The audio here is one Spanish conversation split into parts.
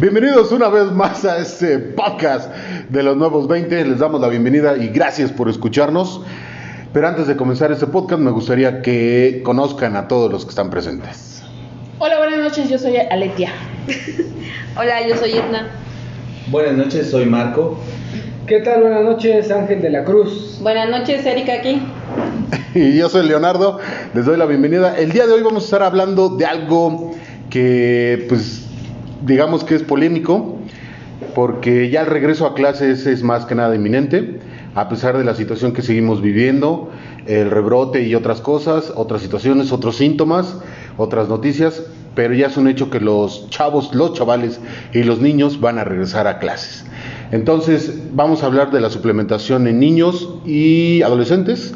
Bienvenidos una vez más a este podcast de los nuevos 20. Les damos la bienvenida y gracias por escucharnos. Pero antes de comenzar este podcast me gustaría que conozcan a todos los que están presentes. Hola, buenas noches, yo soy Aletia. Hola, yo soy Edna. Buenas noches, soy Marco. ¿Qué tal? Buenas noches, Ángel de la Cruz. Buenas noches, Erika aquí. Y yo soy Leonardo, les doy la bienvenida. El día de hoy vamos a estar hablando de algo que pues digamos que es polémico, porque ya el regreso a clases es más que nada inminente, a pesar de la situación que seguimos viviendo, el rebrote y otras cosas, otras situaciones, otros síntomas, otras noticias, pero ya es un hecho que los chavos, los chavales y los niños van a regresar a clases. Entonces vamos a hablar de la suplementación en niños y adolescentes,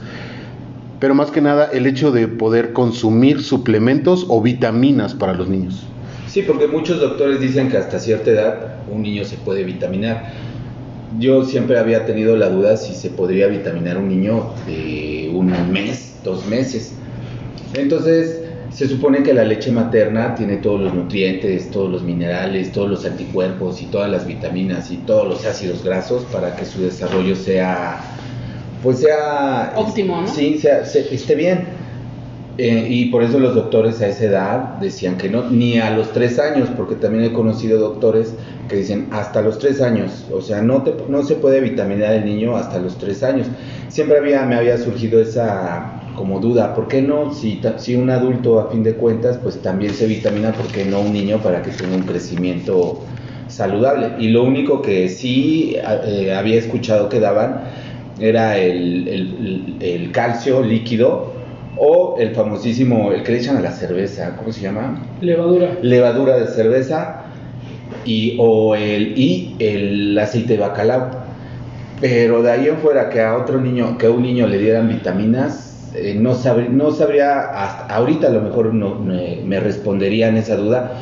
pero más que nada el hecho de poder consumir suplementos o vitaminas para los niños. Sí, porque muchos doctores dicen que hasta cierta edad un niño se puede vitaminar. Yo siempre había tenido la duda si se podría vitaminar un niño de un mes, dos meses. Entonces, se supone que la leche materna tiene todos los nutrientes, todos los minerales, todos los anticuerpos y todas las vitaminas y todos los ácidos grasos para que su desarrollo sea, pues sea... Óptimo, ¿no? Sí, sea, se- esté bien. Eh, y por eso los doctores a esa edad decían que no, ni a los tres años, porque también he conocido doctores que dicen hasta los tres años, o sea, no, te- no se puede vitaminar el niño hasta los tres años. Siempre había, me había surgido esa como duda, ¿por qué no? Si, si un adulto a fin de cuentas, pues también se vitamina, ¿por qué no un niño para que tenga un crecimiento saludable? Y lo único que sí eh, había escuchado que daban era el, el- el calcio líquido o el famosísimo, el que le echan a la cerveza, ¿cómo se llama? Levadura. Levadura de cerveza y, o el, y el aceite de bacalao. Pero de ahí en fuera que a otro niño, que a un niño le dieran vitaminas, eh, no, sabr- no sabría, hasta ahorita a lo mejor no, me, me responderían esa duda,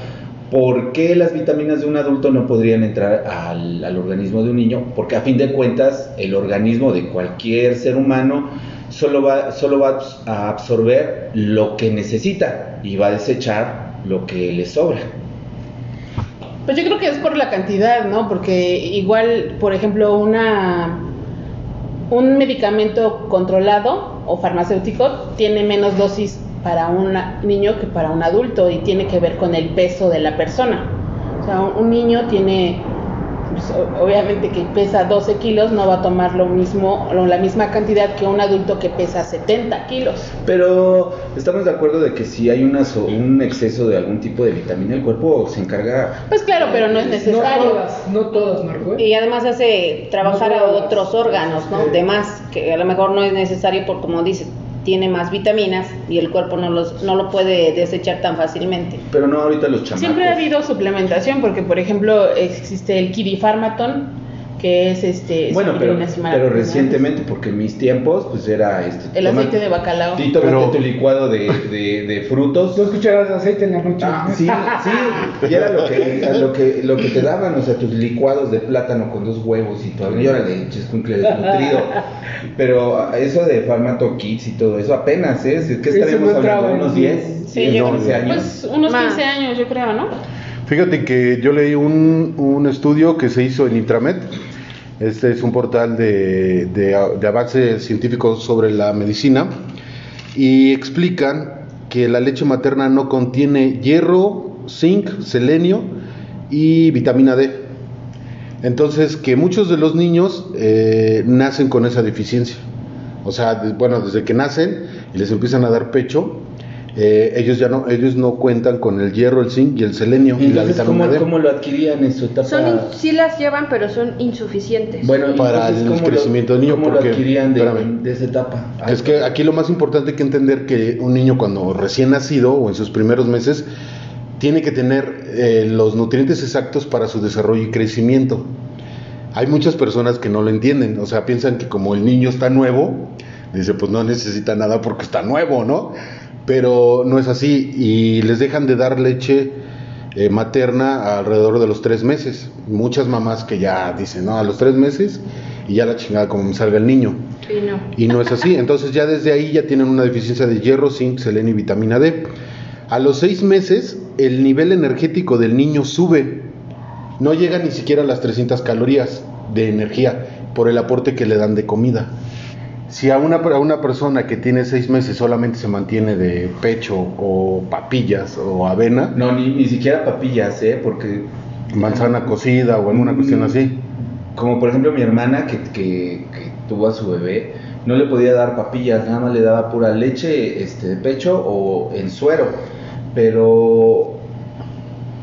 ¿por qué las vitaminas de un adulto no podrían entrar al, al organismo de un niño? Porque a fin de cuentas el organismo de cualquier ser humano solo va, solo va a absorber lo que necesita y va a desechar lo que le sobra. Pues yo creo que es por la cantidad, ¿no? Porque igual, por ejemplo, una un medicamento controlado o farmacéutico tiene menos dosis para un niño que para un adulto y tiene que ver con el peso de la persona. O sea, un niño tiene, pues, obviamente que pesa 12 kilos, no va a tomar lo mismo, o la misma cantidad que un adulto que pesa 70 kilos. Pero estamos de acuerdo de que si hay una un exceso de algún tipo de vitamina, el cuerpo se encarga... Pues claro, pero no es No necesario. todas, no todas, Marco. ¿eh? Y además hace trabajar No a otros órganos, ¿no? Sí. De más, que a lo mejor no es necesario porque, como dices, tiene más vitaminas y el cuerpo no, los, no lo puede desechar tan fácilmente. Pero no ahorita los chamacos. Siempre ha habido suplementación porque, por ejemplo, existe el Kirifarmaton, que es este. Bueno, pero, y pero recientemente, porque en mis tiempos, pues era este... El toma- aceite de bacalao. Sí, tómate Pero- tu licuado de, de, de frutos. Dos cucharadas de aceite en la noche. Ah, sí, sí, y era lo que, a lo que, lo que te daban, o sea, tus licuados de plátano con dos huevos y todo, y órale, chiscuncle desnutrido. Pero eso de Farmato Kids y todo eso, apenas es, es que estaremos hablando de unos en- 10, Sí, 10, yo 11 creo- años. Pues unos Más. 15 años, yo creo, ¿no? Fíjate que yo leí un, un estudio que se hizo en Intramed. Este es un portal de, de, de avance científico sobre la medicina. Y explican que la leche materna no contiene hierro, zinc, selenio y vitamina D. Entonces, que muchos de los niños eh, nacen con esa deficiencia. O sea, bueno, desde que nacen y les empiezan a dar pecho, eh, ellos ya no, ellos no cuentan con el hierro, el zinc y el selenio y la vitamina ¿cómo, D. cómo lo adquirían en su etapa? Son in- sí las llevan, pero son insuficientes. Bueno, Para el ¿cómo lo- crecimiento del niño, ¿Cómo porque- lo adquirían de, espérame. de esa etapa? Es que aquí lo más importante que entender que un niño cuando recién nacido o en sus primeros meses tiene que tener eh, los nutrientes exactos para su desarrollo y crecimiento. Hay muchas personas que no lo entienden, o sea, piensan que como el niño está nuevo, dice, pues no necesita nada porque está nuevo, ¿no? Pero no es así y les dejan de dar leche eh, materna alrededor de los tres meses. Muchas mamás que ya dicen, no, a los tres meses y ya la chingada como me salga el niño. Y no. Y no es así. Entonces ya desde ahí ya tienen una deficiencia de hierro, zinc, selenio y vitamina D. A los seis meses el nivel energético del niño sube no llega ni siquiera a las 300 calorías de energía por el aporte que le dan de comida. Si a una, a una persona que tiene seis meses solamente se mantiene de pecho o papillas o avena, No, ni, ni siquiera papillas, ¿eh? Porque manzana cocida o alguna cuestión así, Como por ejemplo mi hermana que, que- que tuvo a su bebé, no le podía dar papillas, nada más le daba pura leche este, de pecho o en suero. Pero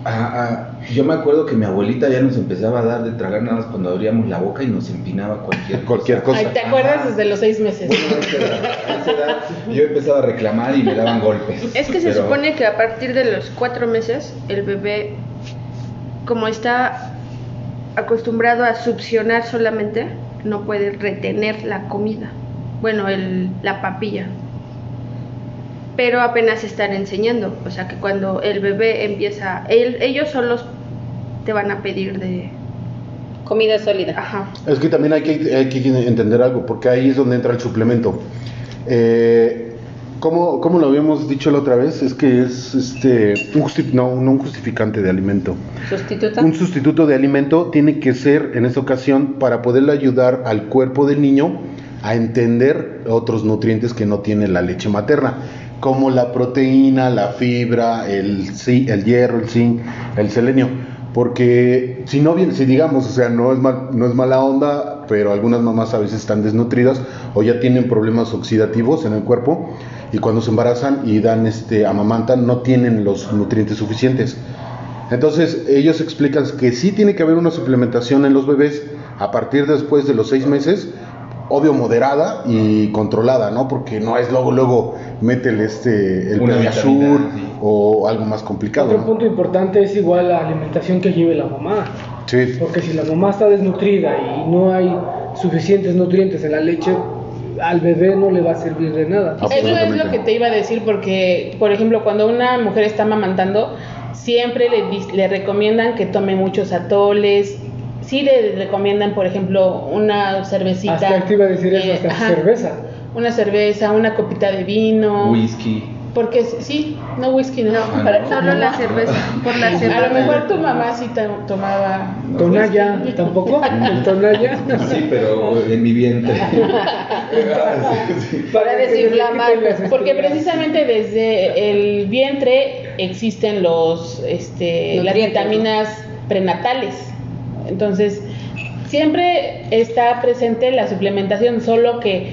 ah, ah, yo me acuerdo que mi abuelita ya nos empezaba a dar de tragar nada más cuando abríamos la boca y nos empinaba cualquier cualquier cosa. Ay, ¿te acuerdas desde los seis meses? Bueno, a esa edad- a esa edad yo empezaba a reclamar y me daban golpes. Es que se Pero- supone que a partir de los cuatro meses el bebé, como está acostumbrado a succionar solamente, no puede retener la comida. Bueno, el, la papilla. Pero apenas están enseñando. O sea que cuando el bebé empieza, él- ellos solos te van a pedir de... Comida sólida. Ajá. Es que también hay que, hay que entender algo, porque ahí es donde entra el suplemento. Eh, ¿cómo, cómo lo habíamos dicho la otra vez? Es que es este, un justi- no, no un justificante de alimento. Sustituta. Un sustituto de alimento tiene que ser, en esta ocasión, para poderle ayudar al cuerpo del niño a entender otros nutrientes que no tiene la leche materna, como la proteína, la fibra, el, el hierro, el zinc, el selenio. Porque si no bien, si digamos, o sea, no es, mal- no es mala onda, pero algunas mamás a veces están desnutridas o ya tienen problemas oxidativos en el cuerpo y cuando se embarazan y dan este amamantan no tienen los nutrientes suficientes. Entonces ellos explican que sí tiene que haber una suplementación en los bebés a partir después de los seis meses, obvio moderada y controlada, ¿no? Porque no es luego luego métele este el vitamina, sí. o algo más complicado. Otro ¿no? punto importante es igual la alimentación que lleve la mamá. Sí. Porque si la mamá está desnutrida y no hay suficientes nutrientes en la leche, al bebé no le va a servir de nada. Eso es lo que te iba a decir porque, por ejemplo, cuando una mujer está amamantando, siempre le, dis- le recomiendan que tome muchos atoles. Sí le recomiendan, por ejemplo, una cervecita. Hasta te iba a decir eso, eh, hasta ajá, cerveza. Una cerveza, una copita de vino. Whisky. Porque sí, no whisky, no. Para- no. Solo la cerveza. Por la A lo cerveza. mejor tu mamá sí to- tomaba. Tonalla, ¿tampoco? ¿El tonalla? Sí, pero en mi vientre. Para desinflamar, Porque precisamente desde el vientre existen los, este, las vitaminas prenatales. Entonces, siempre está presente la suplementación, solo que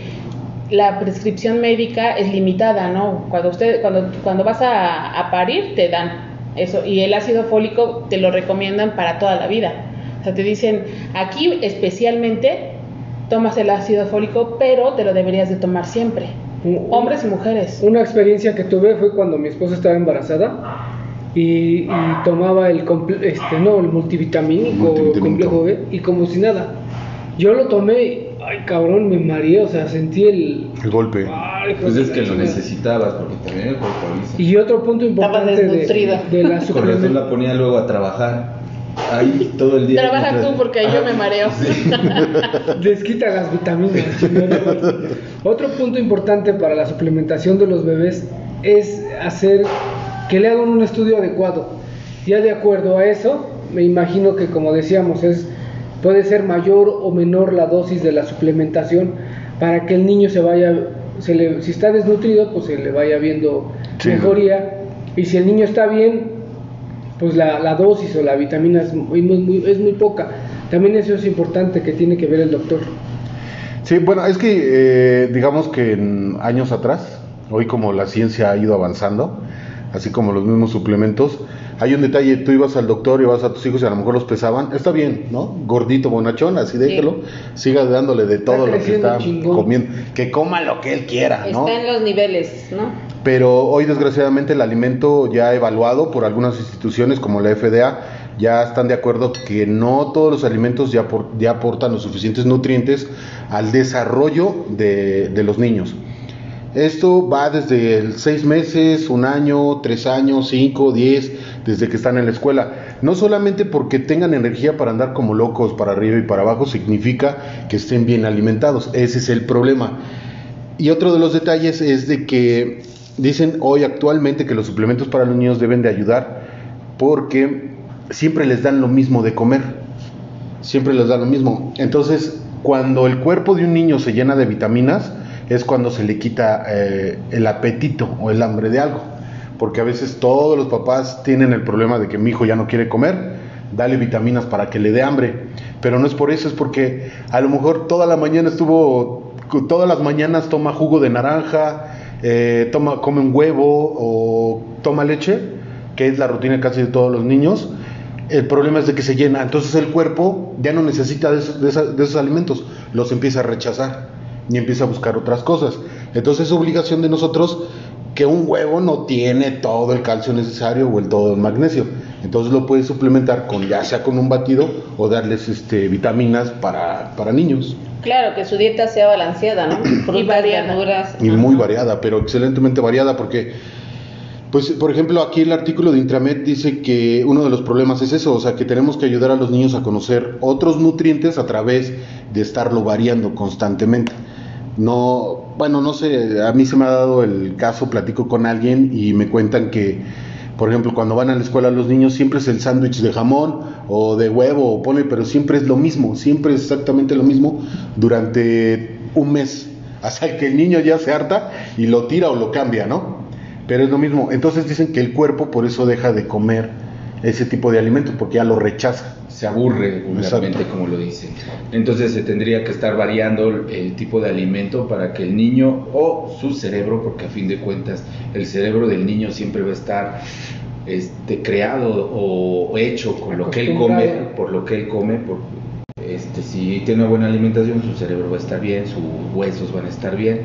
la prescripción médica es limitada, ¿no? Cuando usted, cuando, cuando vas a, a parir, te dan eso. Y el ácido fólico te lo recomiendan para toda la vida. O sea, te dicen, aquí especialmente tomas el ácido fólico, pero te lo deberías de tomar siempre. Hombres y mujeres. Una experiencia que tuve fue cuando mi esposa estaba embarazada y, y tomaba el, comple- este, no, el multivitamínico, Multivitamínico. complejo B y como si nada. Yo lo tomé, ay cabrón, me mareé, o sea, sentí el... El golpe. ay, Pues es que lo necesitabas, porque también el cuerpo avisa. Y otro punto importante de, de la Con razón la ponía luego a trabajar. Ahí todo el día. Trabaja mientras- tú porque yo me mareo. Les quita las vitaminas. Otro punto importante para la suplementación de los bebés es hacer que le hagan un estudio adecuado. Ya de acuerdo a eso, me imagino que como decíamos, es puede ser mayor o menor la dosis de la suplementación para que el niño se vaya, se le, si está desnutrido, pues se le vaya viendo Sí. mejoría. Y si el niño está bien, pues la, la dosis o la vitamina es muy, muy- muy- es muy poca. También eso es importante que tiene que ver el doctor. Sí, bueno, es que eh, digamos que en años atrás, hoy como la ciencia ha ido avanzando, así como los mismos suplementos, hay un detalle, tú ibas al doctor y vas a tus hijos y a lo mejor los pesaban, está bien, ¿no? Gordito, bonachón, así déjelo, siga dándole de todo lo que está chingón. comiendo, que coma lo que él quiera, ¿no? Está en los niveles, ¿no? Pero hoy desgraciadamente el alimento ya evaluado por algunas instituciones como la FDA ya están de acuerdo que no todos los alimentos ya, apor- ya aportan los suficientes nutrientes al desarrollo de, de los niños. Esto va desde el seis meses, un año, tres años, cinco, diez, desde que están en la escuela. No solamente porque tengan energía para andar como locos para arriba y para abajo, significa que estén bien alimentados. Ese es el problema. Y otro de los detalles es de que dicen hoy actualmente que los suplementos para los niños deben de ayudar porque siempre les dan lo mismo de comer. Siempre les dan lo mismo. Entonces, cuando el cuerpo de un niño se llena de vitaminas, es cuando se le quita eh, el apetito o el hambre de algo. Porque a veces todos los papás tienen el problema de que mi hijo ya no quiere comer, dale vitaminas para que le dé hambre. Pero no es por eso, es porque a lo mejor toda la mañana estuvo, todas las mañanas toma jugo de naranja, eh, toma, come un huevo o toma leche, que es la rutina casi de todos los niños. El problema es de que se llena, entonces el cuerpo ya no necesita de esos, de esos alimentos, los empieza a rechazar y empieza a buscar otras cosas. Entonces es obligación de nosotros que un huevo no tiene todo el calcio necesario o el todo el magnesio. Entonces lo puedes suplementar con ya sea con un batido o darles este vitaminas para, para niños. Claro, que su dieta sea balanceada, ¿no? Frutas, variada. verduras. Y ajá. muy variada, pero excelentemente variada porque pues por ejemplo aquí el artículo de Intramed dice que uno de los problemas es eso, o sea que tenemos que ayudar a los niños a conocer otros nutrientes a través de estarlo variando constantemente. No, bueno, no sé, a mí se me ha dado el caso, platico con alguien y me cuentan que, por ejemplo, cuando van a la escuela los niños siempre es el sándwich de jamón o de huevo o pone, pero siempre es lo mismo, siempre es exactamente lo mismo durante un mes, hasta que el niño ya se harta y lo tira o lo cambia, ¿no? Pero es lo mismo. Entonces dicen que el cuerpo por eso deja de comer ese tipo de alimentos porque ya lo rechaza. se aburre vulgarmente, Exacto. como lo dicen. Entonces se tendría que estar variando el tipo de alimento para que el niño o su cerebro, porque a fin de cuentas el cerebro del niño siempre va a estar este, creado o hecho con lo que él come, por lo que él come, por, este, si tiene una buena alimentación, su cerebro va a estar bien, sus huesos van a estar bien.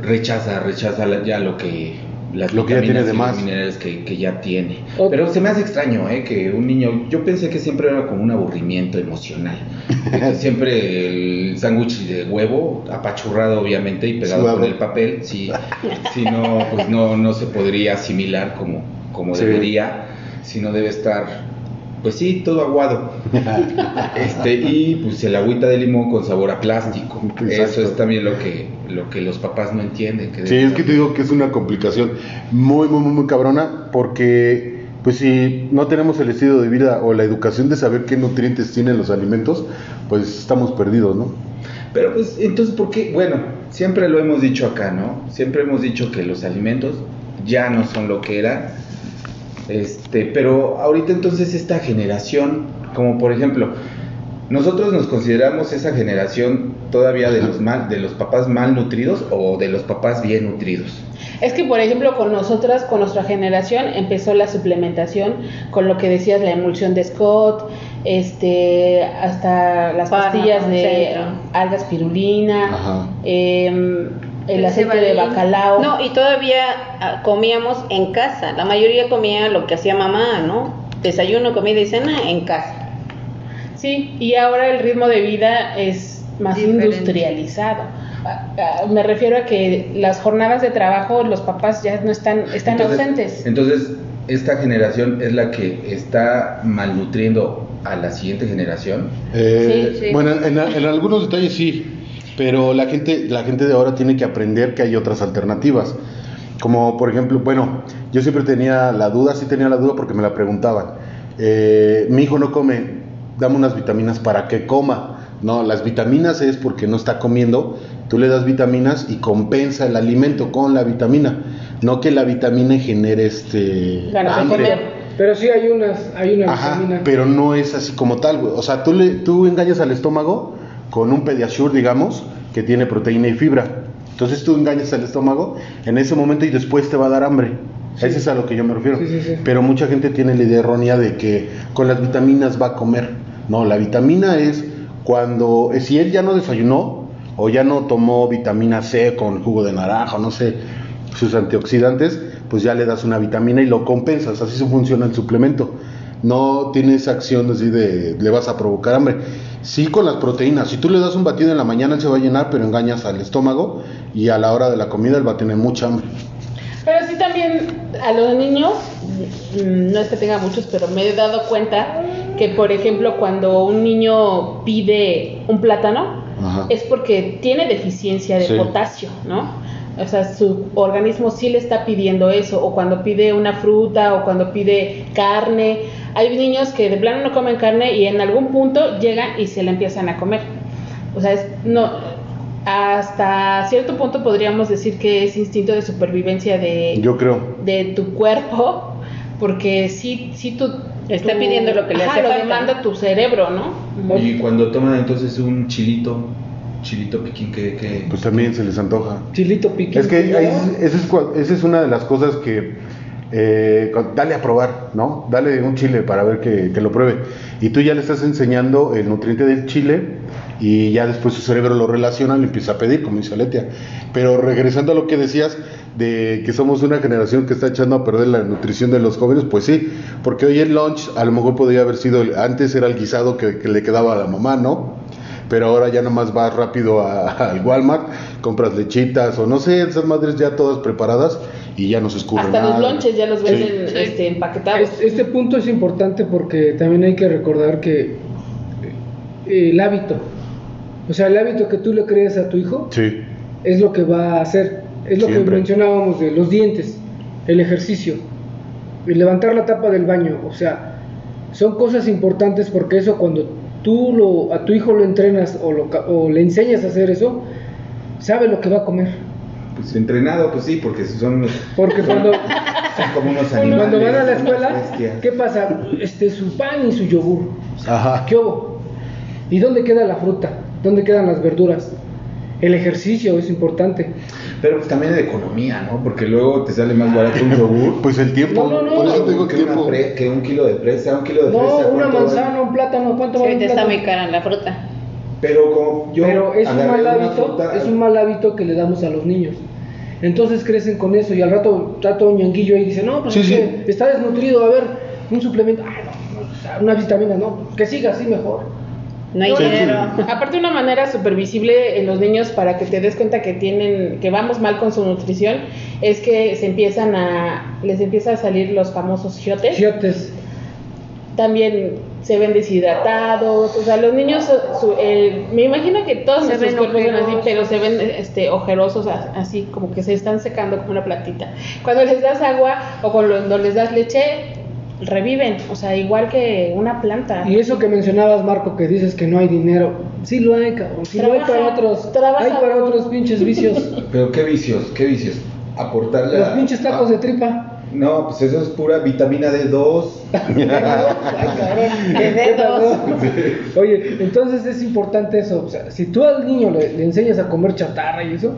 Rechaza, rechaza ya lo que las Lo que ya tiene de más. minerales que, que ya tiene. Otro- Pero se me hace extraño, ¿eh? Que un niño, yo pensé que siempre era como un aburrimiento emocional. Siempre el sándwich de huevo, apachurrado obviamente y pegado con el papel, si, si no, pues no, no se podría asimilar como, como Sí. debería, sino debe estar, pues sí, todo aguado. Este, y pues el agüita de limón con sabor a plástico. Exacto. Eso es también lo que, lo que los papás no entienden. Que Sí, es que te digo que es una complicación muy, muy, muy, muy cabrona porque, pues si no tenemos el estilo de vida o la educación de saber qué nutrientes tienen los alimentos, pues estamos perdidos, ¿no? Pero pues entonces, ¿por qué? Bueno, siempre lo hemos dicho acá, ¿no? Siempre hemos dicho que los alimentos ya no son lo que eran. Este, pero ahorita entonces esta generación, como por ejemplo, nosotros nos consideramos esa generación todavía de los mal, de los papás mal nutridos o de los papás bien nutridos. Es que, por ejemplo, con nosotras, con nuestra generación, empezó la suplementación con lo que decías, la emulsión de Scott, este, hasta las pastillas de centro. alga espirulina, Ajá. El aceite de bacalao. No, y todavía ah, comíamos en casa. La mayoría comía lo que hacía mamá, ¿no? Desayuno, comida y cena en casa. Sí, y ahora el ritmo de vida es más Diferente. industrializado. Ah, ah, Me refiero a que las jornadas de trabajo, los papás ya no están, están Entonces- ausentes. Entonces, esta generación es la que está malnutriendo a la siguiente generación. Eh, Sí, sí. Bueno, en, en algunos detalles sí, pero la gente, la gente de ahora tiene que aprender que hay otras alternativas. Como por ejemplo, bueno, yo siempre tenía la duda, sí tenía la duda porque me la preguntaban. Eh, mi hijo no come, dame unas vitaminas para que coma. No, las vitaminas es porque no está comiendo, tú le das vitaminas y compensa el alimento con la vitamina. No que la vitamina genere este Ganas de hambre. comer. Pero sí hay unas, hay una Ajá, vitamina. pero no es así como tal, güey. O sea, tú, le, tú engañas al estómago con un Pediasure, digamos, que tiene proteína y fibra. Entonces tú engañas al estómago en ese momento y después te va a dar hambre. Sí. Ese es a lo que yo me refiero. Sí, sí, sí. Pero mucha gente tiene la idea errónea de que con las vitaminas va a comer. No, la vitamina es cuando, eh, si él ya no desayunó o ya no tomó vitamina C con jugo de naranja, no sé, sus antioxidantes, pues ya le das una vitamina y lo compensas. Así se funciona el suplemento. No tiene esa acción así de le vas a provocar hambre. Sí con las proteínas. Si tú le das un batido en la mañana, él se va a llenar, pero engañas al estómago y a la hora de la comida él va a tener mucha hambre. Pero sí también a los niños, mm, no es que tenga muchos, pero me he dado cuenta que, por ejemplo, cuando un niño pide un plátano, Ajá. es porque tiene deficiencia de Sí. potasio, ¿no? O sea, su organismo sí le está pidiendo eso, o cuando pide una fruta, o cuando pide carne, hay niños que de plano no comen carne y en algún punto llegan y se la empiezan a comer. O sea, es, no, hasta cierto punto podríamos decir que es instinto de supervivencia de, Yo creo. de tu cuerpo, porque sí, sí tú... Está tú- pidiendo lo que le ajá, hace lo falta. demanda tu cerebro, ¿no? Y cuando toman entonces un chilito, chilito piquín que... que Pues también se les antoja. Chilito piquín. Es que ahí, esa, es, cua- esa es una de las cosas que eh, dale a probar, ¿no? Dale un chile para ver que, que lo pruebe. Y tú ya le estás enseñando el nutriente del chile y ya después su cerebro lo relaciona y le empieza a pedir, como dice Aletia. Pero regresando a lo que decías de que somos una generación que está echando a perder la nutrición de los jóvenes, pues sí, porque hoy el lunch a lo mejor podría haber sido, el- antes era el guisado que, que le quedaba a la mamá, ¿no? Pero ahora ya nomás vas rápido al Walmart, compras lechitas o no sé, esas madres ya todas preparadas y ya no se escurren Hasta los lonches ya los Sí. venden este, empaquetados. Es- Este punto es importante porque también hay que recordar que eh, el hábito, o sea, el hábito que tú le crees a tu hijo Sí, es lo que va a hacer. Es lo Siempre. que mencionábamos de los dientes, el ejercicio, el levantar la tapa del baño, o sea, son cosas importantes porque eso cuando tú lo, a tu hijo lo entrenas o, lo, ca- o le enseñas a hacer eso, sabe lo que va a comer. Pues entrenado, pues sí, porque son, unos- Porque cuando, son como unos animales. cuando van a la escuela. ¿qué pasa? Este, su pan y su yogur. ajá. ¿Qué hubo? ¿Y dónde queda la fruta? ¿Dónde quedan las verduras? El ejercicio es importante. Pero pues también de economía, ¿no? Porque luego te sale más barato un yogur. Pues el tiempo, No, no, no. por eso te digo que, una tiempo. pre- que un kilo de fresa, un kilo de No, fresa. una ¿cuánto manzana, vale? un plátano, ¿cuánto Sí, vale ahorita está muy cara la fruta. Pero como yo Pero es un mal una hábito, fruta- es un mal hábito que le damos a los niños. Entonces crecen con eso y al rato está todo ñanguillo ahí y dice, no, pues Sí, es sí. que está desnutrido, a ver, un suplemento, ah, no, no, o sea, una vitamina, no, que siga así mejor. No hay dinero. Aparte una manera súper visible en los niños para que te des cuenta que tienen, que vamos mal con su nutrición, es que se empiezan a, les empieza a salir los famosos giotes. Fíjate, También se ven deshidratados, o sea, los niños, su- el- me imagino que todos Se ven cuerpos son así, pero se ven este, ojerosos, así como que se están secando como una plantita. Cuando les das agua o cuando les das leche, reviven, o sea, igual que una planta. y eso que mencionabas, Marco, que dices que no hay dinero, sí lo hay, cabrón, sí lo hay para otros, trabaja, hay para otros pinches vicios. Pero qué vicios, qué vicios. Aportarle Los a- pinches tacos a- de tripa. No, pues eso es pura vitamina D2. De dedos. Oye, entonces es importante eso. O sea, si tú al niño le, le enseñas a comer chatarra y eso,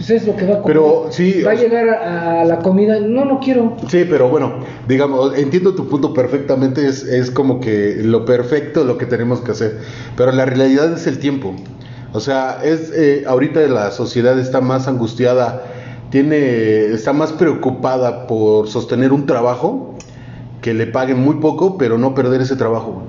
pues es lo que va a comer. Pero, sí, Va a llegar a, a la comida. No, no quiero. Sí, pero bueno, digamos, entiendo tu punto perfectamente, es, es como que lo perfecto lo que tenemos que hacer, pero la realidad es el tiempo. O sea, es eh, ahorita la sociedad está más angustiada, tiene, está más preocupada por sostener un trabajo que le paguen muy poco, pero no perder ese trabajo.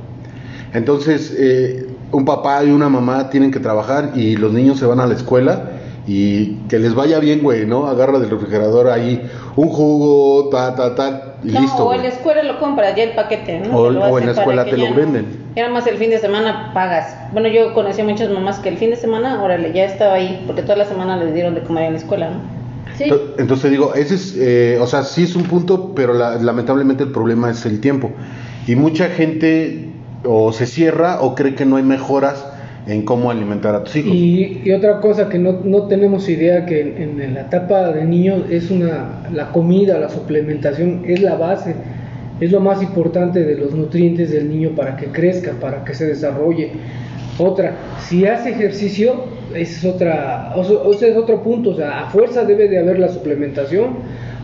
Entonces, eh, un papá y una mamá tienen que trabajar y los niños se van a la escuela y que les vaya bien, güey, ¿no? Agarra del refrigerador ahí un jugo, ta, ta, ta, y No, listo. o en la escuela lo compras ya el paquete, ¿no? O- en la escuela te lo ya no- venden. Ya nada más el fin de semana pagas. Bueno, yo conocí a muchas mamás que el fin de semana, órale, ya estaba ahí, porque toda la semana les dieron de comer en la escuela, ¿no? Sí. Ento- Entonces digo, ese es, eh, o sea, sí es un punto, pero la- lamentablemente el problema es el tiempo. Y mucha gente o se cierra o cree que no hay mejoras en cómo alimentar a tus hijos. Y, y otra cosa que no, no tenemos idea que en, en la etapa de niño es una la comida, la suplementación es la base, es lo más importante de los nutrientes del niño para que crezca, para que se desarrolle. Otra, si hace ejercicio, ese es otra, o sea, es otro punto, o sea, a fuerza debe de haber la suplementación,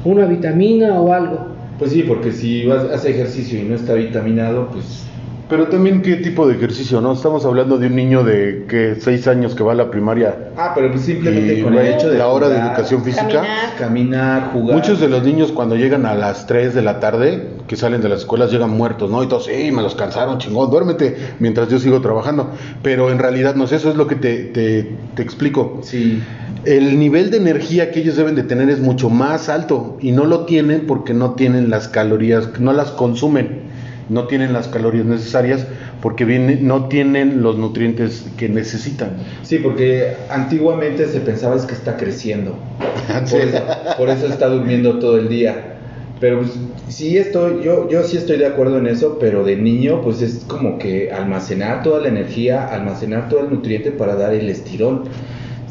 una vitamina o algo. Pues sí, porque si vas, hace ejercicio y no está vitaminado, pues Pero también qué tipo de ejercicio, ¿no? Estamos hablando de un niño de que seis años que va a la primaria Ah, pero pues simplemente y con güey, el hecho de la hora de educación física. Caminar. caminar, jugar. Muchos de los niños cuando llegan a las 3 de la tarde, que salen de las escuelas, llegan muertos, ¿no? Y todos, sí, me los cansaron, chingón, duérmete mientras yo sigo trabajando. Pero en realidad no es eso, es lo que te, te, te explico. Sí. El nivel de energía que ellos deben de tener es mucho más alto y no lo tienen porque no tienen las calorías, no las consumen, no tienen las calorías necesarias porque viene, no tienen los nutrientes que necesitan. Sí, porque antiguamente se pensaba es que está creciendo. Por, eso, por eso está durmiendo todo el día. Pero pues, sí estoy, yo, yo sí estoy de acuerdo en eso, pero de niño pues es como que almacenar toda la energía, almacenar todo el nutriente para dar el estirón.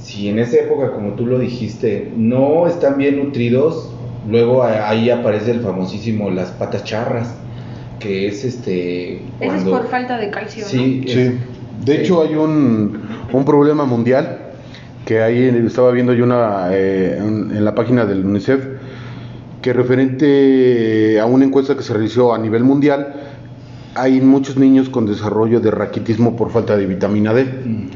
Si en esa época, como tú lo dijiste, no están bien nutridos, luego a- ahí aparece el famosísimo las patas charras, que es este... Eso es cuando- por falta de calcio, Sí, Sí. De hecho, hay un, un problema mundial que ahí estaba viendo yo una, eh, en, la página del UNICEF que referente a una encuesta que se realizó a nivel mundial, hay muchos niños con desarrollo de raquitismo por falta de vitamina D. Mm.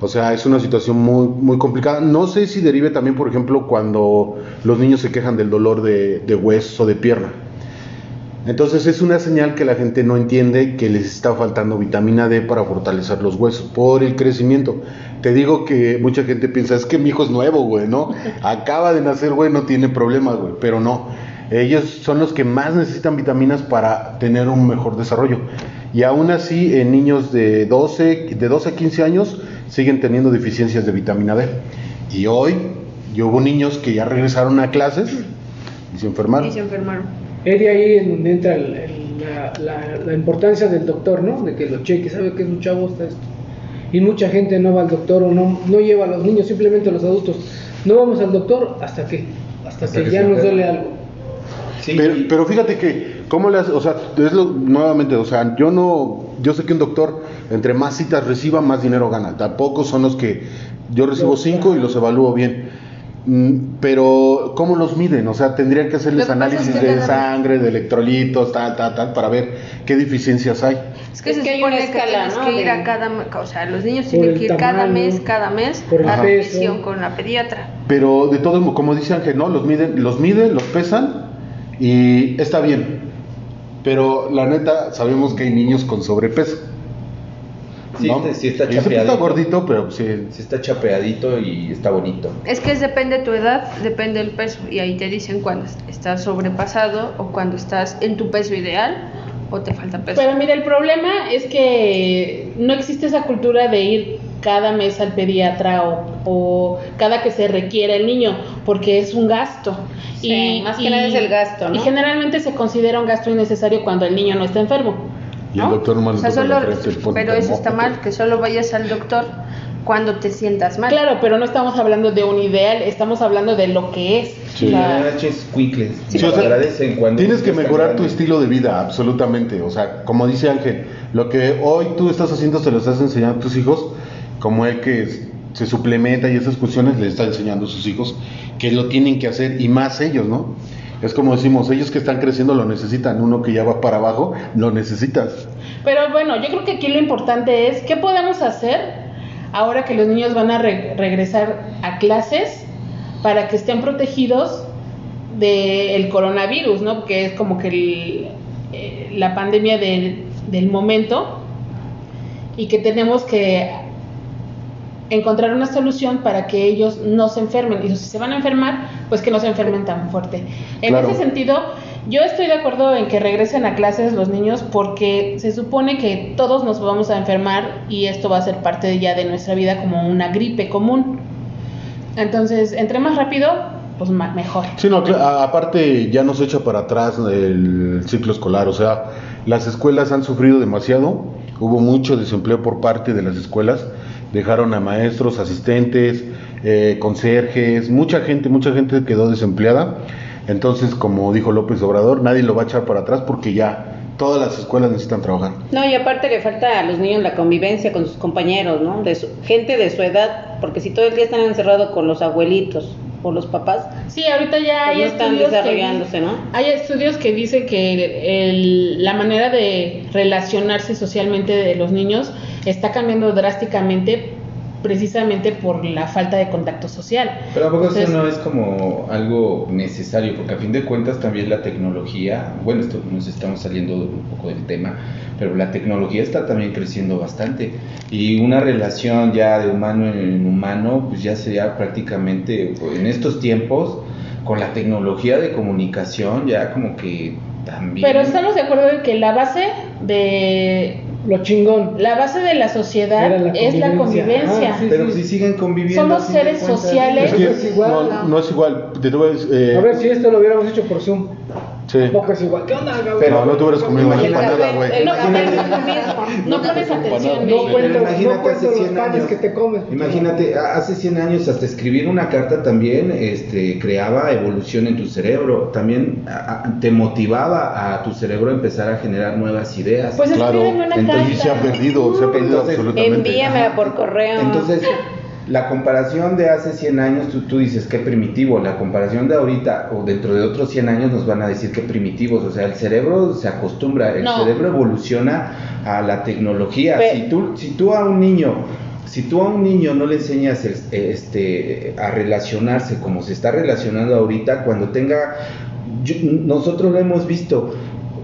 O sea, es una situación muy, muy complicada. No sé si derive también, por ejemplo, cuando los niños se quejan del dolor de, de hueso o de pierna. Entonces es una señal que la gente no entiende que les está faltando vitamina D para fortalecer los huesos por el crecimiento. Te digo que mucha gente piensa, es que mi hijo es nuevo, güey, ¿no? Acaba de nacer, güey, no tiene problemas, güey, pero no. Ellos son los que más necesitan vitaminas para tener un mejor desarrollo. Y aún así, en niños de 12, de 12 a 15 años siguen teniendo deficiencias de vitamina D. Y hoy, yo hubo niños que ya regresaron a clases y se enfermaron. Y se enfermaron. Es de ahí en donde entra el- el- la, la- la importancia del doctor, ¿no? De que lo cheque, sabe que es un chavo, está esto. Y mucha gente no va al doctor o no, no lleva a los niños, simplemente a los adultos. No vamos al doctor hasta que, hasta, Hasta que, que ya nos duele algo. Sí, pero, y- pero fíjate que, ¿cómo le hace? O sea, es lo, nuevamente, o sea, yo no, yo sé que un doctor, entre más citas reciba, más dinero gana. Tampoco son los que yo recibo cinco y los evalúo bien. Mm, Pero, ¿cómo los miden? O sea, tendrían que hacerles que análisis es que de cada- sangre, de electrolitos, tal, tal, tal, para ver qué deficiencias hay. Es que Es se que hay supone una que escala, ¿no? que ir a cada, o sea, los niños tienen que ir cada mes, cada mes a revisión con la pediatra. Pero de modos, como dice Ángel, ¿no? Los miden, los miden, los pesan y está bien. Pero la neta, sabemos que hay niños con sobrepeso. Sí, ¿no? sí está Y pues está chapeadito. gordito, pero sí. sí está chapeadito y está bonito. Es que es depende de tu edad, depende del peso y ahí te dicen cuando estás sobrepasado o cuando estás en tu peso ideal o te falta peso. Pero mira, el problema es que no existe esa cultura de ir cada mes al pediatra o, o cada que se requiera el niño, porque es un gasto. Sí, más que nada es el gasto, ¿no? Y generalmente se considera un gasto innecesario cuando el niño no está enfermo. Y el ¿no? doctor nomás O sea, solo- la pero eso está mal, que solo vayas al doctor cuando te sientas mal. Claro, pero no estamos hablando de un ideal, estamos hablando de lo que es. Sí. Cuicles. Sí, o lo sea, agradecen cuando Tienes que mejorar tu estilo de vida, absolutamente. O sea, como dice Ángel, lo que hoy tú estás haciendo se lo estás enseñando a tus hijos, como el que se suplementa y esas cuestiones le está enseñando a sus hijos que lo tienen que hacer y más ellos, ¿no? Es como decimos, ellos que están creciendo lo necesitan, uno que ya va para abajo lo necesitas. Pero bueno, yo creo que aquí lo importante es qué podemos hacer ahora que los niños van a re- regresar a clases para que estén protegidos del coronavirus, ¿no? Porque es como que eh, la pandemia del momento y que tenemos que encontrar una solución para que ellos no se enfermen. Y si se van a enfermar, pues que no se enfermen tan fuerte. En Claro. ese sentido, yo estoy de acuerdo en que regresen a clases los niños porque se supone que todos nos vamos a enfermar y esto va a ser parte ya de nuestra vida como una gripe común. Entonces, entre más rápido, pues mejor. Sí, no, aparte ya nos echa para atrás el ciclo escolar, o sea, las escuelas han sufrido demasiado, hubo mucho desempleo por parte de las escuelas, dejaron a maestros, asistentes, eh, conserjes, mucha gente, mucha gente quedó desempleada, entonces como dijo López Obrador, nadie lo va a echar para atrás porque ya todas las escuelas necesitan trabajar. No, y aparte le falta a los niños la convivencia con sus compañeros, ¿no? De su- gente de su edad, porque si todo el día están encerrados con los abuelitos o los papás, Sí, ahorita ya pues hay no están estudios que desarrollándose, ¿no? Hay estudios que dicen que el- la manera de relacionarse socialmente de los niños está cambiando drásticamente precisamente por la falta de contacto social. Pero a poco eso no es como algo necesario, porque a fin de cuentas también la tecnología, bueno, esto nos estamos saliendo un poco del tema, pero la tecnología está también creciendo bastante y una relación ya de humano en humano, pues ya sería prácticamente pues, en estos tiempos con la tecnología de comunicación ya como que también. Pero estamos de acuerdo en que la base de Lo chingón. la base de la sociedad la es la convivencia. Ah, sí. Pero si siguen conviviendo. Somos seres sociales. Es que es igual. no, no es igual, te voy a decir, eh, A ver si esto lo hubiéramos hecho por Zoom. Sí. Tampoco es igual. ¿Qué onda? Pero no güey. El café Imagínate- no. No pones atención. No cuento, no cuento hace los 100 panes años. que te comes. Imagínate, a- hace 100 años hasta escribir una carta también este, creaba evolución en tu cerebro, también te motivaba a tu cerebro a empezar a generar nuevas ideas. Pues Claro, escríbeme una entonces Y se ha carta. perdido, se ha perdido Entonces, absolutamente. Envíamela por correo. Entonces, la comparación de hace 100 años, tú, tú dices qué primitivo, la comparación de ahorita o dentro de otros 100 años nos van a decir qué primitivos, o sea, el cerebro se acostumbra, el No. cerebro evoluciona a la tecnología. Si, tú, si tú a un niño... Si tú a un niño no le enseñas el- este, a relacionarse como se está relacionando ahorita, cuando tenga, yo- nosotros lo hemos visto,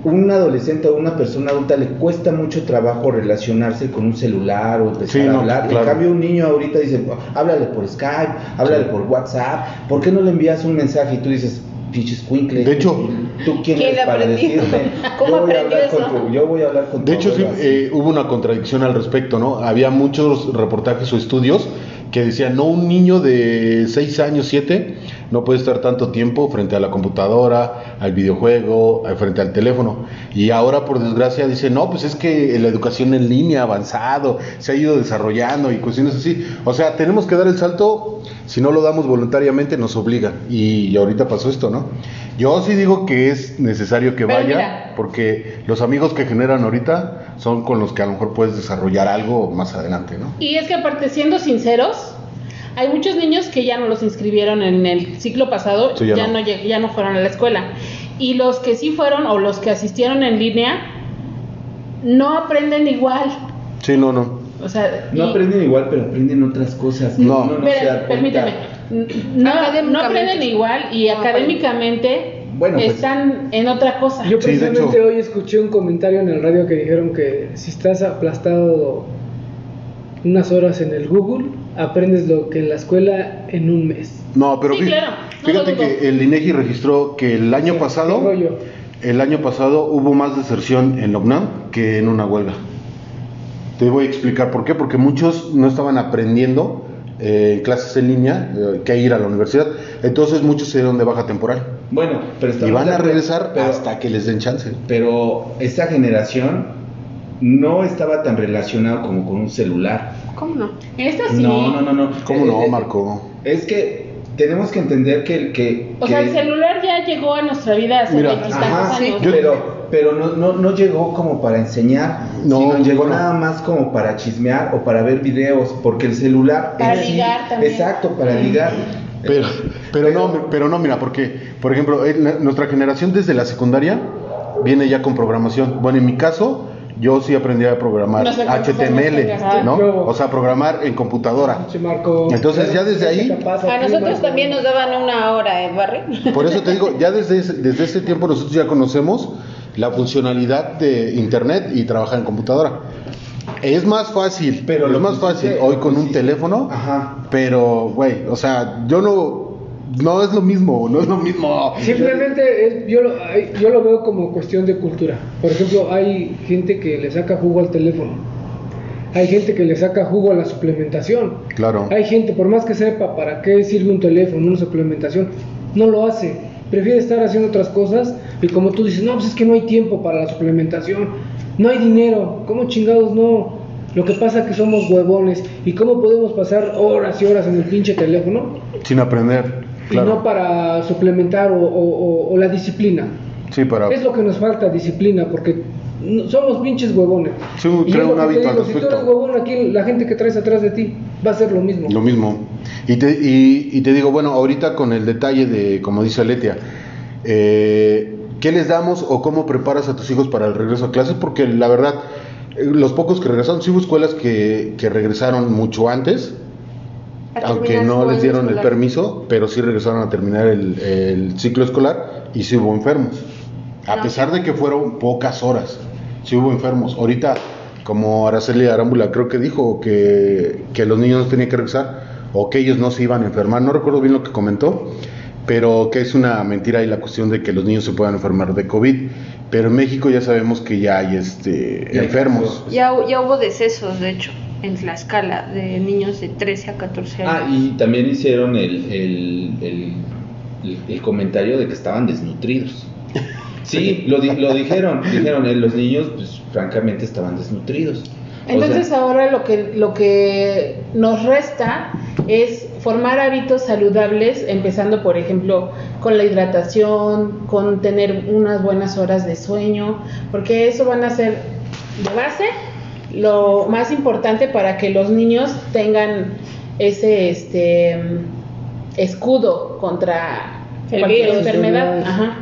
un adolescente o una persona adulta le cuesta mucho trabajo relacionarse con un celular o empezar Sí, a no, hablar. claro. En cambio, un niño ahorita dice, háblale por Skype, háblale por WhatsApp, ¿por qué no le envías un mensaje y tú dices, pinches cuincles? De hecho- ¿tú quién, ¿Quién eres para decirme? ¿Cómo yo voy a hablar con tu- yo voy a hablar con tu De hecho, sí, eh, hubo una contradicción al respecto, ¿no? Había muchos reportajes o estudios que decían, no, un niño de 6 años, 7, no puede estar tanto tiempo frente a la computadora, al videojuego, eh, frente al teléfono. Y ahora, por desgracia, dicen, no, pues es que la educación en línea ha avanzado, se ha ido desarrollando y cuestiones así. O sea, tenemos que dar el salto, si no lo damos voluntariamente, nos obligan. Y, ahorita pasó esto, ¿no? Yo sí digo que es necesario que Pero vaya, mira. porque los amigos que generan ahorita son con los que a lo mejor puedes desarrollar algo más adelante, ¿no? Y es que aparte, siendo sinceros, hay muchos niños que ya no los inscribieron en el ciclo pasado, Sí, ya ya, no. no. lleg- ya no fueron a la escuela. Y los que sí fueron o los que asistieron en línea, no aprenden igual. Sí, no, no. O sea, No y- aprenden igual, pero aprenden otras cosas. No. no permíteme. No, no Académicamente. aprenden igual y No académicamente Bueno, pues- están en otra cosa. Yo precisamente hoy escuché un comentario en el radio que dijeron que si estás aplastado unas horas en el Google, aprendes lo que en la escuela en un mes. No, pero Sí, fí- claro, no fíjate que el INEGI registró que el año Sí, pasado, el año pasado hubo más deserción en la UNAM que en una huelga. Te voy a explicar por qué, porque muchos no estaban aprendiendo eh, en clases en línea eh, que ir a la universidad, entonces muchos se dieron de baja temporal Bueno, pero y van a regresar pero- hasta que les den chance. Pero esa generación no estaba tan relacionada como con un celular. ¿Cómo no? Esta sí. No, no, no, no. ¿Cómo no, eh, Marco? Es que tenemos que entender que el que. O que- sea, el celular ya llegó a nuestra vida hace Mira, Ajá, sí, años. Pero, pero no, no, no llegó como para enseñar, No, sino llegó nada más como para chismear o para ver videos, porque el celular Para sí- ligar también. exacto, para ligar. Pero, pero, no, pero no, mira, porque, por ejemplo, eh, nuestra generación desde la secundaria viene ya con programación. Bueno, en mi caso, yo sí aprendí a programar No sé HTML. ¿no? Yo- O sea, programar en computadora. Entonces, ya desde ahí- ¿Qué te pasa A nosotros Marco? también nos daban una hora, ¿eh, Barry? Por eso te digo, ya desde ese, desde ese tiempo nosotros ya conocemos la funcionalidad de Internet y trabajar en computadora. Es más fácil, Pero es más fácil hoy con lo un teléfono, Ajá. pero, güey, o sea, yo no, no es lo mismo, no es lo mismo. Simplemente es- yo, lo, yo lo veo como cuestión de cultura. Por ejemplo, hay gente que le saca jugo al teléfono. Hay gente que le saca jugo a la suplementación. Claro. Hay gente, por más que sepa para qué sirve un teléfono, una suplementación, no lo hace. Prefiere estar haciendo otras cosas y como tú dices, no, pues es que no hay tiempo para la suplementación, no hay dinero, ¿cómo chingados no? Lo que pasa es que somos huevones y cómo podemos pasar horas y horas en el pinche teléfono Sin aprender, y no claro. para suplementar o, o- o- o la disciplina. Sí, para... Es lo que nos falta, disciplina, porque somos pinches huevones. Sí, y crea es lo un que te hábito al digo, si tú respecto. eres huevón, aquí la gente que traes atrás de ti va a ser lo mismo. Lo mismo. Y te, y, y te digo, bueno, ahorita con el detalle de, como dice Letia, eh, ¿qué les damos o cómo preparas a tus hijos para el regreso a clases? Porque la verdad, eh, los pocos que regresaron, sí hubo escuelas que, que regresaron mucho antes, aunque no les dieron el escolar. permiso, pero sí regresaron a terminar el, el ciclo escolar y sí hubo enfermos. A No. pesar de que fueron pocas horas, sí hubo enfermos. Ahorita, como Araceli Arámbula creo que dijo que, que los niños no tenían que regresar o que ellos no se iban a enfermar, no recuerdo bien lo que comentó, pero que es una mentira y la cuestión de que los niños se puedan enfermar de COVID. Pero en México ya sabemos que ya hay este, Ya enfermos. Ya, ya hubo decesos, de hecho, en la escala de niños de 13 a 14 años. Ah, y también hicieron el, el, el, el- el comentario de que estaban desnutridos. Sí, lo, di- lo dijeron, dijeron, eh, los niños, pues francamente estaban desnutridos. O Entonces sea, ahora lo que, lo que nos resta es formar hábitos saludables, empezando por ejemplo con la hidratación, con tener unas buenas horas de sueño, porque eso van a ser de base lo más importante para que los niños tengan ese este escudo contra El cualquier virus. enfermedad. Ajá.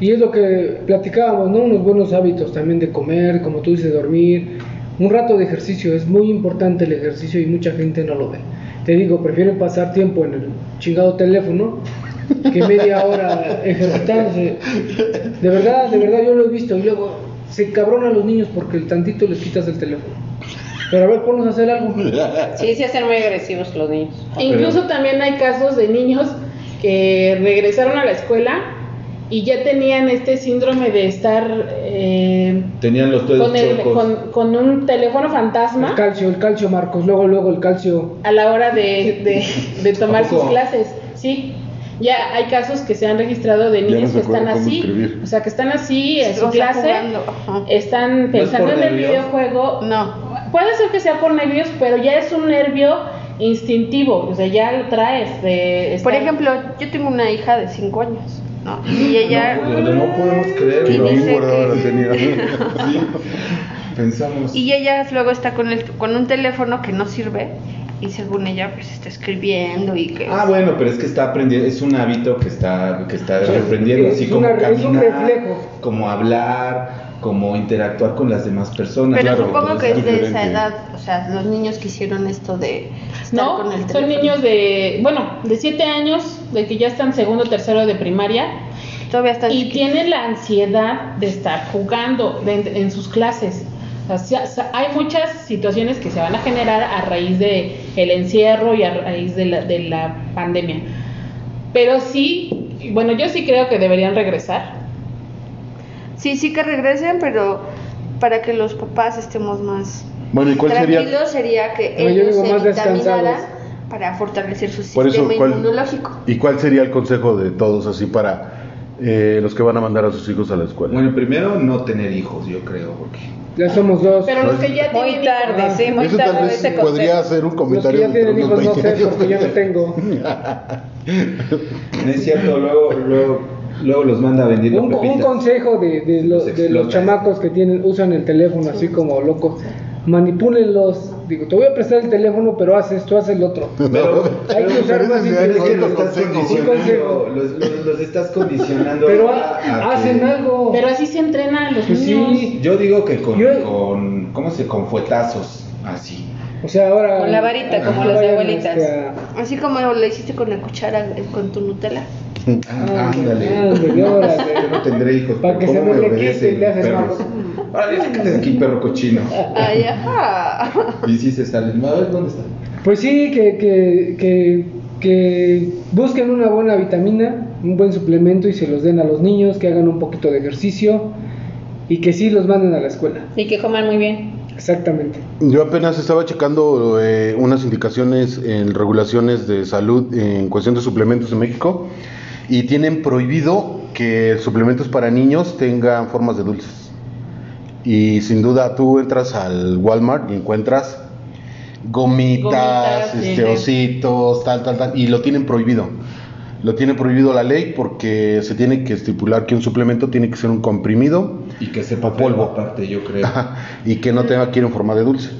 Y es lo que platicábamos, ¿no? Unos buenos hábitos también de comer, como tú dices, dormir. Un rato de ejercicio, es muy importante el ejercicio y mucha gente no lo ve. Te digo, prefieren pasar tiempo en el chingado teléfono que media hora ejercitándose. De verdad, de verdad, yo lo he visto. Y luego se cabronan los niños porque el tantito les quitas el teléfono. Pero a ver, ponnos a hacer algo. Sí, sí, hacen muy agresivos los niños. Incluso también hay casos de niños que regresaron a la escuela y ya tenían este síndrome de estar eh, tenían los dedos con, el- chocos. con, con un teléfono El fantasma calcio, el calcio, Marcos. Luego, luego el calcio. a la hora de, de- de tomar sus clases. Sí, ya hay casos que se han registrado de niños no que están así, escribir. o sea, que están así en O su sea, clase, están ¿No es pensando en el videojuego. No. Puede ser que sea por nervios, pero ya es un nervio instintivo, o sea, ya lo traes de Por ejemplo, yo tengo una hija de 5 años, ¿no? Y ella... No, no, no podemos Y creerlo. Bien guardada que- la tenía. Sí, pensamos. Y ella luego está con, el, con un teléfono que no sirve y según ella pues está escribiendo y que... Ah, bueno, pero es que está aprendiendo, es un hábito que está, que está Sí, aprendiendo, es así como una- es un caminar, reflejo. como hablar, como interactuar con las demás personas. Pero Claro, supongo que es de diferente. esa edad, o sea, los niños que hicieron esto de estar No, con el son teléfono. niños de, bueno, de 7 años, de que ya están segundo, tercero de primaria, Todavía están y chiquitos. tienen la ansiedad de estar jugando de- en sus clases. O sea, hay muchas situaciones que se van a generar a raíz de el encierro y a raíz de la, de la pandemia. Pero sí, bueno, yo sí creo que deberían regresar. Sí, sí que regresen, pero para que los papás estemos más Bueno, ¿y cuál sería? tranquilos sería que No, yo ellos se vitaminaran para fortalecer su Por eso, sistema ¿cuál- inmunológico. ¿Y cuál sería el consejo de todos así para eh, los que van a mandar a sus hijos a la escuela? Bueno, primero no tener hijos, yo creo, porque Ya somos dos. Pero los que ya Muy tienen tarde, Ah, sí, muy Eso tarde tal vez ese podría ser un Los que comentario ya tienen hijos no 20 sé, años. porque yo no tengo. no es cierto, luego, luego, luego los manda vendiendo Un, un consejo de, de, los, Los de los chamacos que tienen usan el teléfono así como locos. Manipúlenlos. Digo, te voy a prestar el teléfono, pero haz esto, haz el otro. Pero, Hay que usar más los estás consejo. condicionando, los, estás condicionando Pero a- ha- a hacen que- algo. Pero así se entrenan los Pues niños. sí. Yo digo que con, Yo- con ¿cómo se? Con fuetazos, así. O sea, ahora. Con la varita, como las abuelitas. este, Así como lo hiciste con la cuchara, eh, con tu Nutella. Ah, ándale. ándale, órale. Yo no tendré hijos. Pa' que se ¿cómo me le obedecen quite, le haces perros? Órale, sácate de aquí, perro cochino. Ay, ajá. Y sí se salen. A ver, ¿dónde está? Pues sí, que, que, que, que busquen una buena vitamina, un buen suplemento y se los den a los niños, que hagan un poquito de ejercicio y que sí los manden a la escuela. Y que coman muy bien. Exactamente. Yo apenas estaba checando eh, unas indicaciones en regulaciones de salud en cuestión de suplementos en México y tienen prohibido que suplementos para niños tengan formas de dulces. Y sin duda tú entras al Walmart y encuentras gomitas, Gomitas, este, sí. ositos, tal, tal, tal, y lo tienen prohibido. Lo tiene prohibido la ley porque se tiene que estipular que un suplemento tiene que ser un comprimido Y que sepa Polvo. aparte, yo creo. y que no tenga que ir en forma de dulce.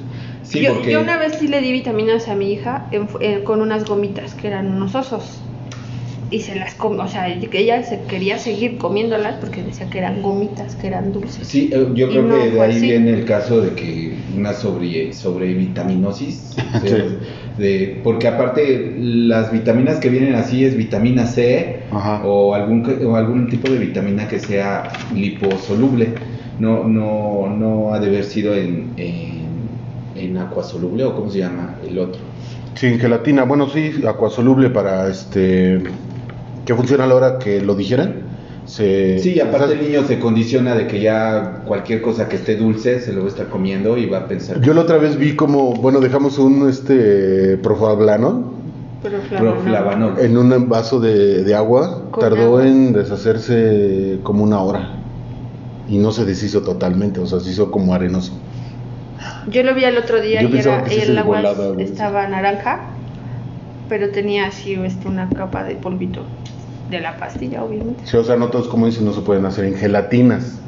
Sí, yo, porque yo una vez sí le di vitaminas a mi hija en fu- en- con unas gomitas que eran unos osos. Y se las comió, o sea, que ella se quería seguir comiéndolas porque decía que eran gomitas, que eran dulces. Sí, eh, yo creo no que de ahí así. viene el caso de que una sobre, sobrevitaminosis. de- Sí. de- porque aparte las vitaminas que vienen así es vitamina C Ajá. o algún, que- o algún tipo de vitamina que sea liposoluble. No, no, no ha de haber sido en, en, en acuasoluble o cómo se llama el otro. Sin gelatina, bueno, sí, acuasoluble para este. Que funciona a la hora que lo digieran. Se, Sí, aparte o sea, el niño se condiciona de que ya cualquier cosa que esté dulce se lo va a estar comiendo y va a pensar. Yo la otra vez vi como, bueno, dejamos un este Proflavanol. en un vaso de, de agua, tardó agua. en deshacerse como una hora. Y no se deshizo totalmente, o sea, se hizo como arenoso. Yo lo vi el otro día Yo y era, que el agua volaba, güey. estaba naranja, pero tenía así este, una capa de polvito de la pastilla, obviamente. Sí, o sea, no todos, como dicen, no se pueden hacer en gelatinas.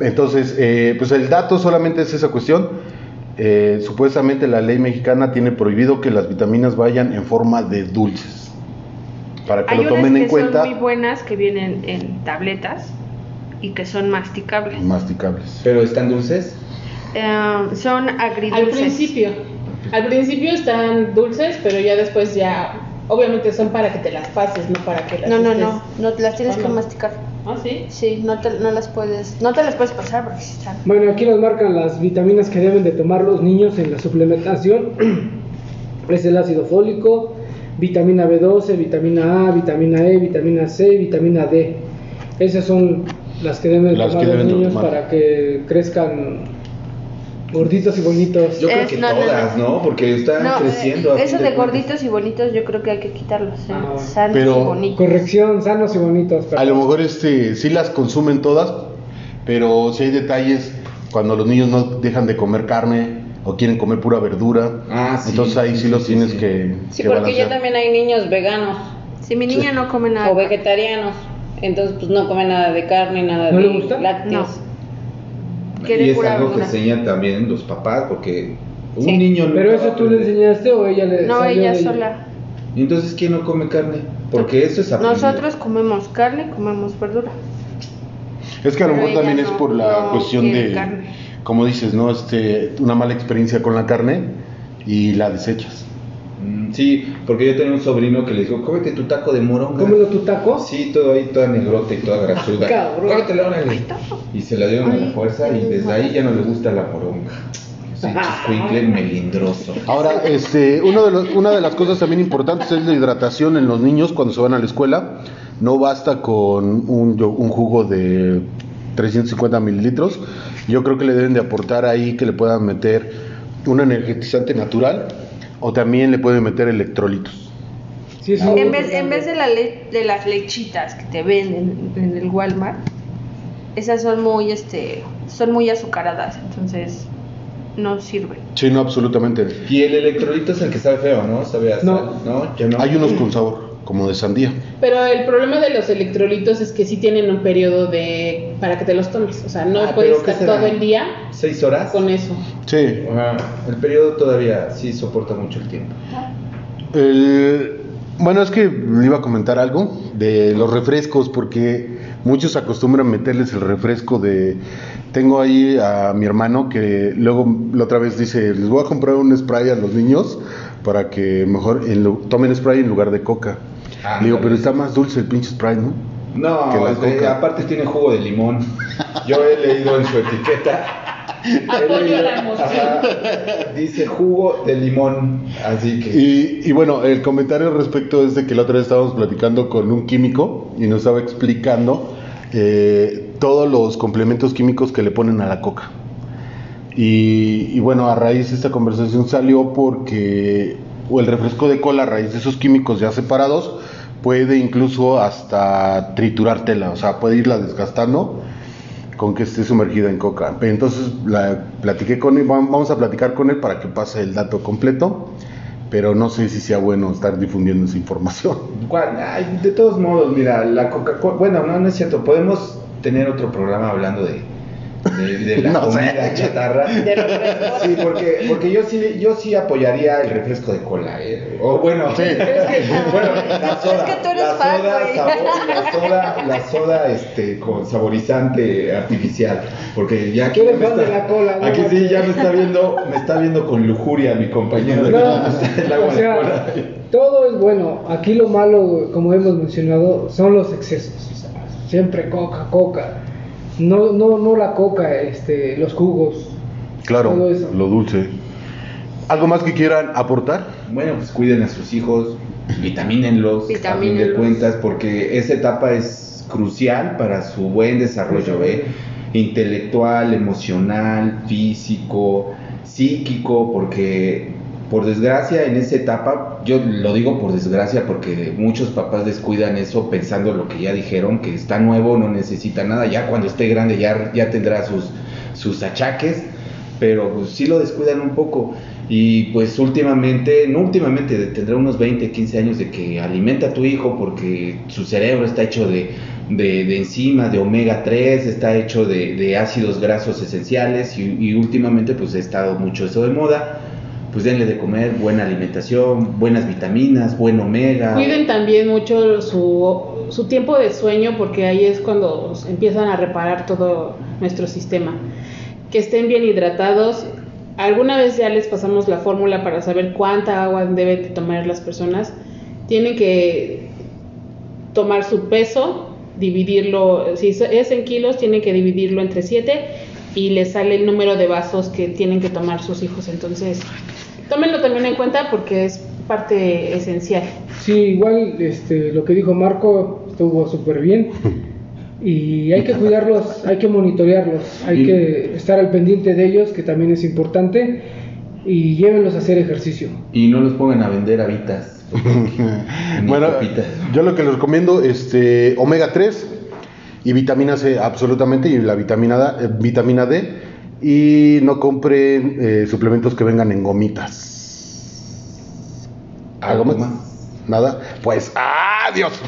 Entonces, eh, pues el dato solamente es esa cuestión. Eh, supuestamente la ley mexicana tiene prohibido que las vitaminas vayan en forma de dulces. Para que Hay lo unas tomen que en cuenta, son muy buenas que vienen en tabletas y que son masticables. masticables. ¿Pero están dulces? Eh, son agridulces. Al principio. Al principio están dulces, pero ya después ya. Obviamente son para que te las pases, no para que las. No, no, no, no las tienes que masticar. Ah, sí. Sí, no, te, no las puedes, no te las puedes pasar porque están. Bueno, aquí nos marcan las vitaminas que deben de tomar los niños en la suplementación. Es el ácido fólico, vitamina B12, vitamina A, vitamina E, vitamina C y vitamina D. Esas son las que deben de Las tomar que los deben niños tomar. para que crezcan gorditos y bonitos. Yo creo Es- que no, no, todas, no. ¿no? Porque están No, creciendo. eh, a eso de gorditos y bonitos yo creo que hay que quitarlos. eh, Ah. Sanos Pero- y bonitos. Corrección, sanos y bonitos. A perdón. lo mejor este, sí las consumen todas, pero si hay detalles cuando los niños no dejan de comer carne o quieren comer pura verdura. Ah, sí, Entonces ahí sí, los sí, tienes sí. que, Sí, que porque ya también hay niños veganos Si mi niña no come nada. o vegetarianos, entonces pues no comen nada de carne, nada ¿No de le gusta? lácteos. Quiere Y es algo que enseñan también los papás, porque un Sí. niño Pero eso tú le enseñaste o ella le No, ella sola. ¿Y entonces quién no come carne? Porque eso es aprendido. Nosotros comemos carne, comemos verdura. Es que a lo mejor también es por la no cuestión de, carne. como dices, ¿no? Este, una mala experiencia con la carne y la desechas. Sí, porque yo tenía un sobrino que le dijo, cómete tu taco de moronga. ¿Cómelo tu taco? Sí, todo ahí, toda negrota y toda grasuda. Cabrón. Cómetela, órale. Y se la dieron a la fuerza y desde ahí ya no le gusta la moronga. Sí, chiscuincle melindroso. Ahora, este, uno de los- una de las cosas también importantes es la hidratación en los niños cuando se van a la escuela. No basta con un, un jugo de 350 mililitros. Yo creo que le deben de aportar ahí que le puedan meter un energetizante natural o también le pueden meter electrolitos. Sí, es muy En vez, en vez de, la le- de las lechitas que te venden en el Walmart, esas son muy, este, son muy azucaradas, entonces no sirve. Sí, no, absolutamente. Y el electrolito es el que sabe feo, ¿no? Sabe a No. sal, ¿no? Ya no. Hay unos con sabor, como de sandía. Pero el problema de los electrolitos es que sí tienen un periodo de para que te los tomes. O sea, no Ah, puedes pero ¿qué estar será? todo el día ¿Seis horas? con eso. Sí. Ajá. El periodo todavía sí soporta mucho el tiempo. El- bueno, es que le iba a comentar algo de los refrescos, porque muchos acostumbran meterles el refresco de... Tengo ahí a mi hermano que luego la otra vez dice, les voy a comprar un spray a los niños para que mejor en lu- tomen spray en lugar de coca. Ah, Le digo, pero está más dulce el pinche spray, ¿no? No, Que la es de- coca. aparte tiene jugo de limón. Yo he leído en su etiqueta. he Apoyo leído- la emoción. ajá, dice jugo de limón. Así que. Y, y bueno, el comentario al respecto es de que la otra vez estábamos platicando con un químico y nos estaba explicando eh, todos los complementos químicos que le ponen a la coca. Y, y bueno, a raíz de esta conversación salió porque o el refresco de cola, a raíz de esos químicos ya separados, puede incluso hasta triturártela, o sea, puede irla desgastando con que esté sumergida en coca. Entonces la platiqué con él, vam- vamos a platicar con él para que pase el dato completo, pero no sé si sea bueno estar difundiendo esa información. De todos modos, mira, la Coca-Cola. Bueno, no, no es cierto. Podemos tener otro programa hablando de, de, de la No sé. comida chatarra. De refrescos. Sí, porque, porque yo sí yo sí apoyaría el refresco de cola, ¿eh? O bueno, Sí. es que, bueno, la soda, Es que tú eres la fan, soda, sabor- la soda, la soda, este, con saborizante artificial, porque ya eres me fan de la cola, ¿no? aquí sí ya me está viendo, me está viendo con lujuria mi compañero de No, el agua o de sea, cola. todo es bueno. Aquí lo malo, como hemos mencionado, son los excesos. O sea, siempre coca, coca. No, no, no la coca, este, los jugos. Claro, Todo eso. lo dulce. ¿Algo más que quieran aportar? Bueno, pues cuiden a sus hijos, vitamínenlos, a fin de cuentas, porque esa etapa es crucial para su buen desarrollo, ¿eh? intelectual, emocional, físico, psíquico, porque por desgracia en esa etapa, yo lo digo por desgracia porque muchos papás descuidan eso pensando lo que ya dijeron, que está nuevo, no necesita nada, ya cuando esté grande ya, ya tendrá sus, sus achaques, pero pues sí lo descuidan un poco. Y pues últimamente, no últimamente, tendrá unos 20, 15 años de que alimenta a tu hijo porque su cerebro está hecho de, de, de enzimas, de omega 3, está hecho de, de ácidos grasos esenciales y, y últimamente pues ha estado mucho eso de moda. Pues denle de comer buena alimentación, buenas vitaminas, buen omega. Cuiden también mucho su, su tiempo de sueño porque ahí es cuando empiezan a reparar todo nuestro sistema. Que estén bien hidratados. Alguna vez ya les pasamos la fórmula para saber cuánta agua deben de tomar las personas. Tienen que tomar su peso, dividirlo, si es en kilos, tienen que dividirlo entre 7 y les sale el número de vasos que tienen que tomar sus hijos. Entonces, tómenlo también en cuenta porque es parte esencial. Sí, igual este, lo que dijo Marco estuvo súper bien. Y hay que cuidarlos, hay que monitorearlos, hay Y- que estar al pendiente de ellos, que también es importante, y llévenlos a hacer ejercicio. Y no los pongan a vender habitas. Bueno, papitas. yo lo que les recomiendo, este, omega 3 y vitamina C absolutamente, y la vitamina, D- eh, vitamina D, y no compren eh, suplementos que vengan en gomitas. ¿Algo más? Nada. Pues, adiós.